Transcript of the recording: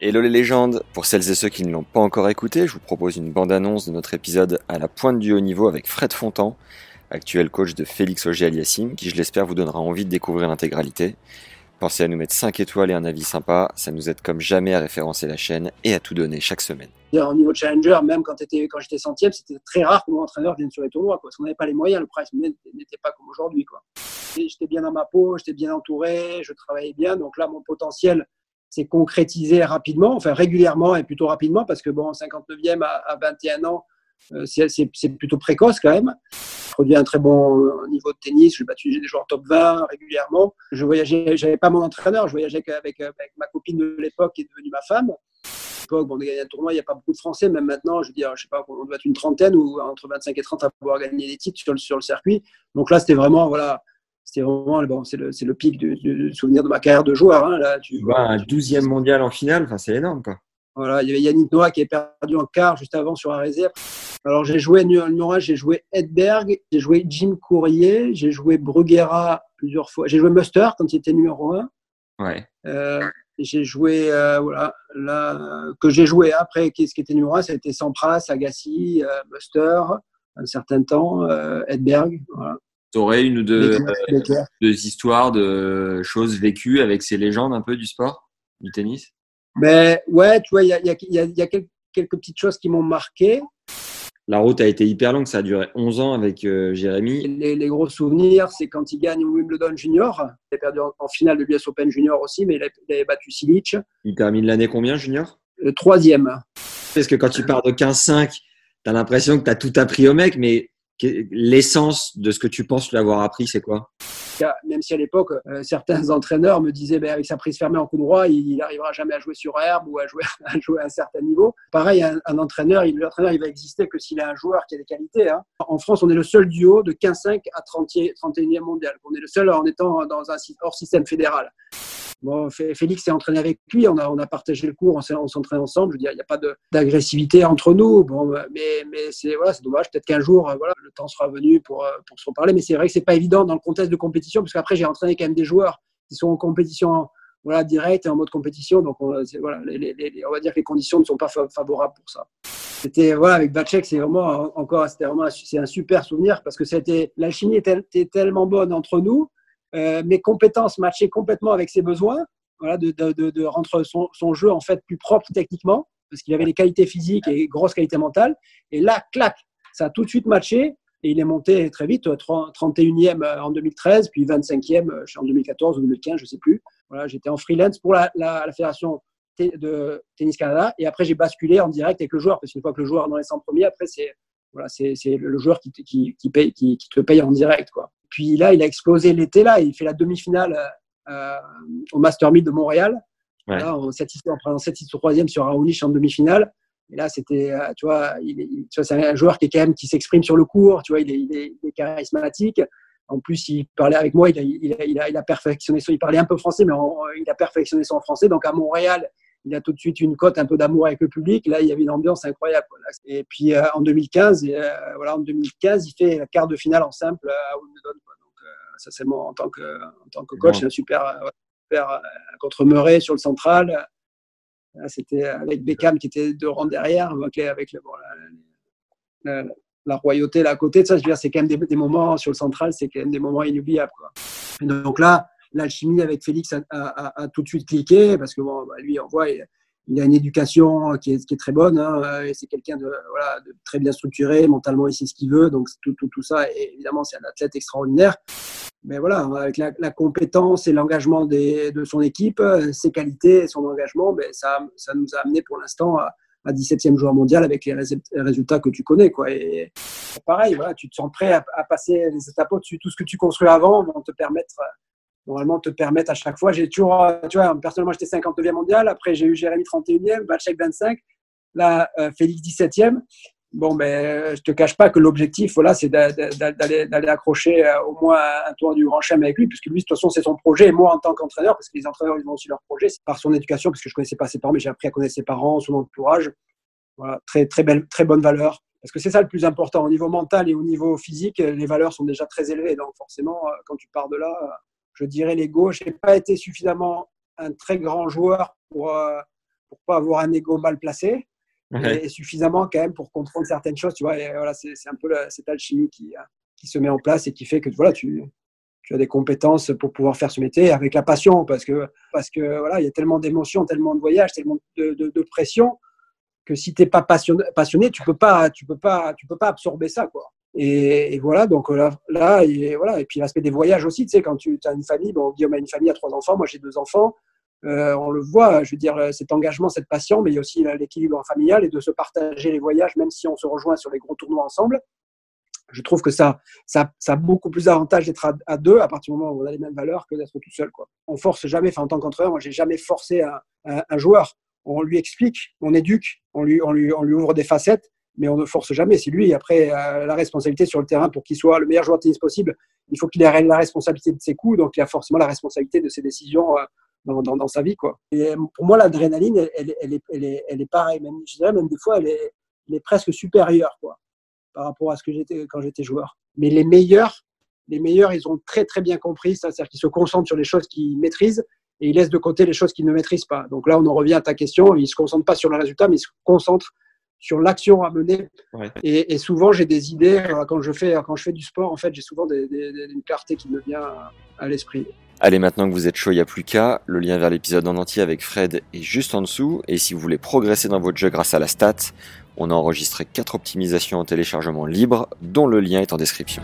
Hello les légendes Pour celles et ceux qui ne l'ont pas encore écouté, je vous propose une bande-annonce de notre épisode à la pointe du haut niveau avec Fred Fontan, actuel coach de Félix Auger-Aliassime, qui je l'espère vous donnera envie de découvrir l'intégralité. Pensez à nous mettre 5 étoiles et un avis sympa, ça nous aide comme jamais à référencer la chaîne et à tout donner chaque semaine. Au niveau challenger, même quand, étais- quand j'étais centième, c'était très rare que mon entraîneur vienne sur les tournois, quoi, parce qu'on n'avait pas les moyens, le price n'était pas comme aujourd'hui. J'étais bien dans ma peau, j'étais bien entouré, je travaillais bien, donc là, mon potentiel s'est concrétisé rapidement, enfin régulièrement et plutôt rapidement, parce que bon, 59e à, à 21 ans, euh, c'est- plutôt précoce quand même. Je produis un très bon euh, niveau de tennis, j'ai battu des joueurs top 20 régulièrement. Je voyageais, j'avais pas mon entraîneur, je voyageais avec, avec ma copine de l'époque qui est devenue ma femme l'époque, bon, on a gagné un tournoi, il n'y a pas beaucoup de Français, même maintenant, je veux dire, je sais pas, on doit être une trentaine ou entre 25 et 30 à pouvoir gagner des titres sur le, sur le circuit. Donc là, c'était vraiment, voilà, c'était vraiment, bon, c'est le, le pic du, du souvenir de ma carrière de joueur. hein, là, tu, vois, un 12e mondial en finale, enfin, c'est énorme, quoi. voilà, il y avait Yannick Noah qui est perdu en quart juste avant sur un réserve. Alors j'ai joué numéro 1, j'ai joué Edberg, j'ai joué Jim Courrier, j'ai joué Bruguera plusieurs fois, j'ai joué Muster quand il était numéro 1. Ouais. Euh, j'ai joué, euh, voilà, là, que j'ai joué après, qui- ce qui était numéro 1, c'était Sampras, Agassi, euh, Muster, un certain temps, euh, Edberg. Voilà. Tu aurais une ou deux, Becker. deux histoires de choses vécues avec ces légendes un peu du sport, du tennis? Mais ouais, tu vois, il y a, il y a- il y a- il y a quelques, quelques petites choses qui m'ont marqué. La route a été hyper longue, ça a duré 11 ans avec euh, Jérémy. Les, les gros souvenirs, c'est quand il gagne Wimbledon Junior. Il a perdu en, en finale de l'US Open Junior aussi, mais il, a- il avait battu Silic. Il termine l'année combien, Junior? Le troisième. Parce que quand tu pars de 15-5, tu as l'impression que tu as tout appris au mec, mais l'essence de ce que tu penses lui avoir appris, c'est quoi? Même si à l'époque, euh, certains entraîneurs me disaient ben, avec sa prise fermée en coup droit, il n'arrivera jamais à jouer sur herbe ou à jouer, à un certain niveau. Pareil, un, entraîneur, il, l'entraîneur, il va exister que s'il a un joueur qui a des qualités. hein. En France, on est le seul duo de 15-5 à 30, 31e mondial. On est le seul en étant dans un hors système fédéral. Bon, Fé- Félix s'est entraîné avec lui, on a, on a partagé le cours, on s'entraîne ensemble. Je veux dire, il n'y a pas d'agressivité entre nous. Bon, mais mais c'est voilà, dommage. Peut-être qu'un jour, euh, voilà, le temps sera venu pour, euh, pour se reparler. Mais c'est vrai que c'est pas évident dans le contexte de compétition, parce qu'après, j'ai entraîné quand même des joueurs qui sont en compétition voilà, directe et en mode compétition. Donc, on, voilà, on va dire que les conditions ne sont pas fa- favorables pour ça. C'était voilà avec Bacek, c'est vraiment euh, encore c'était vraiment c'est un super souvenir parce que c'était l'alchimie était tellement bonne entre nous, euh, mes compétences matchaient complètement avec ses besoins, voilà de, de, de, de rendre son, son jeu en fait plus propre techniquement parce qu'il avait les qualités physiques et grosses qualités mentales. Et là, clac, ça a tout de suite matché et il est monté très vite, euh, 30 31e en 2013, puis 25e euh, en 2014 ou 2015, je sais plus. Voilà, j'étais en freelance pour la, la, la fédération de Tennis Canada et après j'ai basculé en direct avec le joueur parce qu'une fois que le joueur est dans les 100 premiers, après c'est voilà, c'est le joueur qui qui, qui, paye, qui, qui te paye en direct quoi. Puis là, il a explosé l'été là, il fait la demi-finale euh, au Master 1000 de Montréal. Ouais. Là, en 7 en prenant 7 6 3 sur Raonic en demi-finale. Et là, c'était, euh, tu vois, il, est- il- tu vois, c'est un joueur qui est quand même qui s'exprime sur le court. Tu vois, il est, il est, il est charismatique. En plus, il parlait avec moi. Il a, il a, il a, il a perfectionné son. Il parlait un peu français, mais il a perfectionné son français. Donc à Montréal, il a tout de suite une cote un peu d'amour avec le public. Là, il y avait une ambiance incroyable. Et puis euh, en 2015, euh, voilà, en 2015, il fait la quart de finale en simple à Wimbledon. quoi. Donc euh, ça, c'est moi en tant que en tant que coach, Bon. un super, euh, super euh, contre Murray sur le central. C'était avec Beckham qui était deux rangs derrière, avec, les- avec le, bon, la, la- la royauté là à côté de ça. Je veux dire, c'est quand même des, des moments sur le central, c'est quand même des moments inoubliables. Quoi. Et donc là, l'alchimie avec Félix a, tout de suite cliqué parce que bon, bah, lui, on voit, il, a une éducation qui est, qui est très bonne. hein, et c'est quelqu'un de, très bien structuré, mentalement, il sait ce qu'il veut. Donc tout, ça, et évidemment, c'est un athlète extraordinaire. Mais voilà, avec la, compétence et l'engagement de son équipe, euh, ses qualités et son engagement, ben, ça, nous a amené pour l'instant à, à 17e joueur mondial avec les rés- résultats que tu connais. Quoi. Pareil, tu te sens prêt à, à passer les étapes au-dessus. Tout ce que tu construis avant vont te permettre normalement te permettent à chaque fois. J'ai toujours, vois, personnellement, j'étais 59e mondial. Après, j'ai eu Jérémy 31e, Valchek 25, là, Félix 17e. Bon, ben, je te cache pas que l'objectif, voilà, c'est d'aller accrocher au moins un tour du Grand Chelem avec lui, puisque lui, de toute façon, c'est son projet. Et moi, en tant qu'entraîneur, parce que les entraîneurs, ils ont aussi leur projet, c'est par son éducation, parce que je connaissais pas ses parents, mais j'ai appris à connaître ses parents, son entourage. Voilà, très, très belle, très bonne valeur. Parce que c'est ça le plus important. Au niveau mental et au niveau physique, les valeurs sont déjà très élevées. Donc, forcément, quand tu pars de là, je dirais l'ego. Je n'ai pas été suffisamment un très grand joueur pour ne pour pas avoir un ego mal placé et suffisamment quand même pour comprendre certaines choses. Tu vois, et voilà, c'est un peu cette alchimie qui, qui se met en place et qui fait que voilà, tu, tu as des compétences pour pouvoir faire ce métier avec la passion parce que parce que voilà, il y a tellement d'émotions, tellement de voyages, tellement de, de, pression que si tu n'es pas passionné, passionné, tu peux pas tu peux pas tu peux pas absorber ça quoi. Et, voilà, donc là, là et, voilà. et puis l'aspect des voyages aussi, tu sais, quand tu as une famille, bon, Guillaume a une famille à trois enfants, moi j'ai deux enfants, euh, on le voit, je veux dire, cet engagement, cette passion, mais il y a aussi l'équilibre familial et de se partager les voyages, même si on se rejoint sur les gros tournois ensemble. Je trouve que ça, ça, a beaucoup plus d'avantages d'être à, deux à partir du moment où on a les mêmes valeurs que d'être tout seul. Quoi. On force jamais, enfin, en tant qu'entraîneur, moi, j'ai jamais forcé un, joueur. On lui explique, on éduque, on lui, on lui, on lui ouvre des facettes, mais on ne force jamais. C'est lui, après, la responsabilité sur le terrain pour qu'il soit le meilleur joueur de tennis possible. Il faut qu'il ait la responsabilité de ses coups, donc il a forcément la responsabilité de ses décisions euh, dans, sa vie. Quoi. Et euh, pour moi, l'adrénaline, elle, elle, est, elle, est, elle est pareille. Même, je dirais même des fois, elle est, est presque supérieure quoi, par rapport à ce que j'étais quand j'étais joueur. Mais les meilleurs, les meilleurs, ils ont très très bien compris ça, c'est-à-dire qu'ils se concentrent sur les choses qu'ils maîtrisent et ils laissent de côté les choses qu'ils ne maîtrisent pas. Donc là, on en revient à ta question. Ils se concentrent pas sur le résultat, mais ils se concentrent sur l'action à mener. Et, souvent, j'ai des idées euh, quand je fais quand je fais du sport. En fait, j'ai souvent des, une clarté qui me vient à l'esprit. Allez, maintenant que vous êtes chaud, il n'y a plus qu'à. Le lien vers l'épisode en entier avec Fred est juste en dessous. Et si vous voulez progresser dans votre jeu grâce à la stat, on a enregistré 4 optimisations en téléchargement libre, dont le lien est en description.